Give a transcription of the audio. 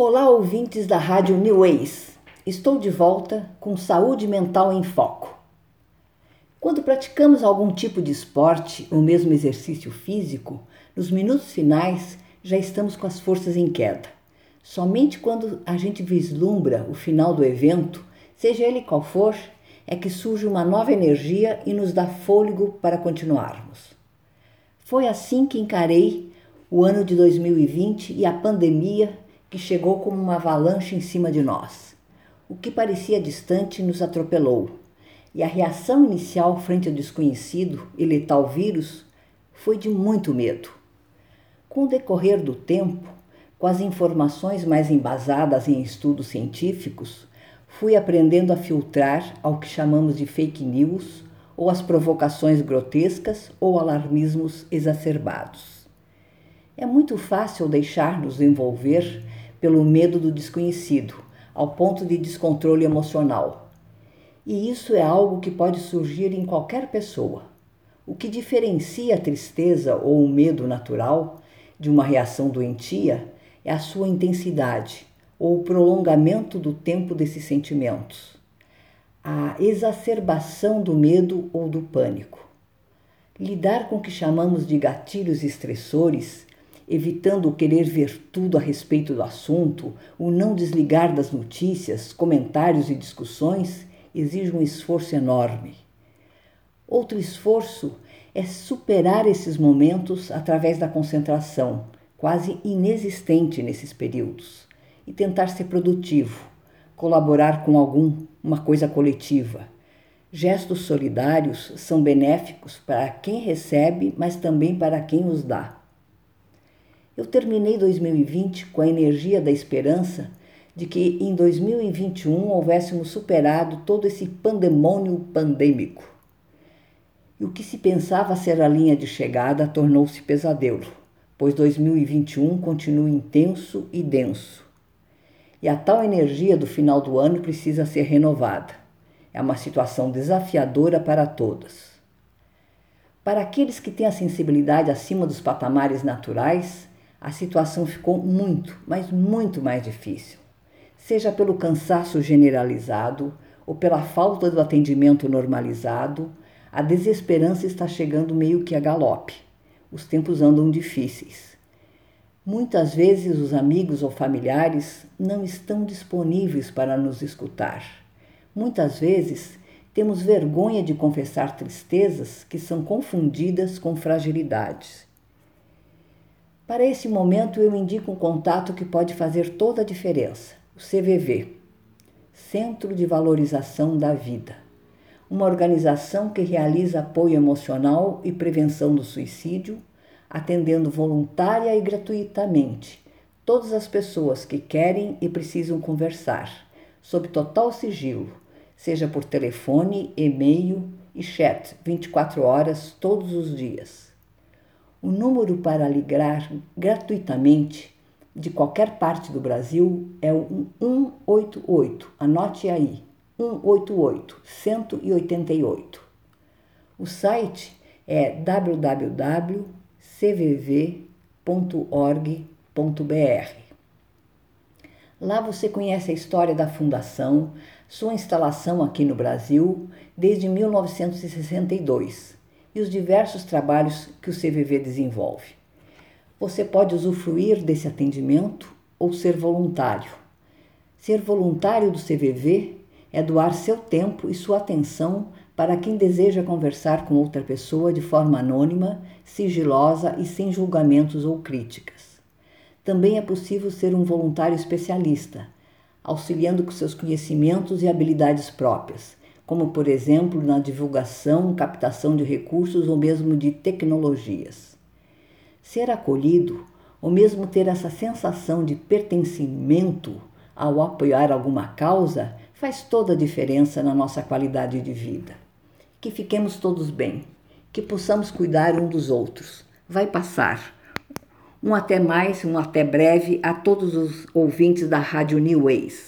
Olá, ouvintes da Rádio New Ways. Estou de volta com Saúde Mental em Foco. Quando praticamos algum tipo de esporte ou mesmo exercício físico, nos minutos finais já estamos com as forças em queda. Somente quando a gente vislumbra o final do evento, seja ele qual for, é que surge uma nova energia e nos dá fôlego para continuarmos. Foi assim que encarei o ano de 2020 e a pandemia que chegou como uma avalanche em cima de nós. O que parecia distante nos atropelou, e a reação inicial frente ao desconhecido e letal vírus foi de muito medo. Com o decorrer do tempo, com as informações mais embasadas em estudos científicos, fui aprendendo a filtrar ao que chamamos de fake news ou as provocações grotescas ou alarmismos exacerbados. É muito fácil deixar-nos envolver pelo medo do desconhecido, ao ponto de descontrole emocional. E isso é algo que pode surgir em qualquer pessoa. O que diferencia a tristeza ou o medo natural de uma reação doentia é a sua intensidade ou o prolongamento do tempo desses sentimentos, a exacerbação do medo ou do pânico. Lidar com o que chamamos de gatilhos estressores evitando querer ver tudo a respeito do assunto, o não desligar das notícias, comentários e discussões, exige um esforço enorme. Outro esforço é superar esses momentos através da concentração, quase inexistente nesses períodos, e tentar ser produtivo, colaborar com algum, uma coisa coletiva. Gestos solidários são benéficos para quem recebe, mas também para quem os dá. Eu terminei 2020 com a energia da esperança de que em 2021 houvéssemos superado todo esse pandemônio pandêmico. E o que se pensava ser a linha de chegada tornou-se pesadelo, pois 2021 continua intenso e denso. E a tal energia do final do ano precisa ser renovada. É uma situação desafiadora para todas. Para aqueles que têm a sensibilidade acima dos patamares naturais, a situação ficou muito, mas muito mais difícil. Seja pelo cansaço generalizado ou pela falta do atendimento normalizado, a desesperança está chegando meio que a galope. Os tempos andam difíceis. Muitas vezes os amigos ou familiares não estão disponíveis para nos escutar. Muitas vezes temos vergonha de confessar tristezas que são confundidas com fragilidades. Para esse momento, eu indico um contato que pode fazer toda a diferença: o CVV Centro de Valorização da Vida uma organização que realiza apoio emocional e prevenção do suicídio, atendendo voluntária e gratuitamente todas as pessoas que querem e precisam conversar, sob total sigilo, seja por telefone, e-mail e chat 24 horas todos os dias. O número para ligar gratuitamente de qualquer parte do Brasil é o 188. Anote aí: 188 188. O site é www.cvv.org.br. Lá você conhece a história da fundação, sua instalação aqui no Brasil desde 1962 e os diversos trabalhos que o CVV desenvolve. Você pode usufruir desse atendimento ou ser voluntário. Ser voluntário do CVV é doar seu tempo e sua atenção para quem deseja conversar com outra pessoa de forma anônima, sigilosa e sem julgamentos ou críticas. Também é possível ser um voluntário especialista, auxiliando com seus conhecimentos e habilidades próprias, como por exemplo na divulgação, captação de recursos ou mesmo de tecnologias. Ser acolhido, ou mesmo ter essa sensação de pertencimento ao apoiar alguma causa, faz toda a diferença na nossa qualidade de vida. Que fiquemos todos bem, que possamos cuidar um dos outros. Vai passar. Um até mais, um até breve a todos os ouvintes da Rádio New Ways.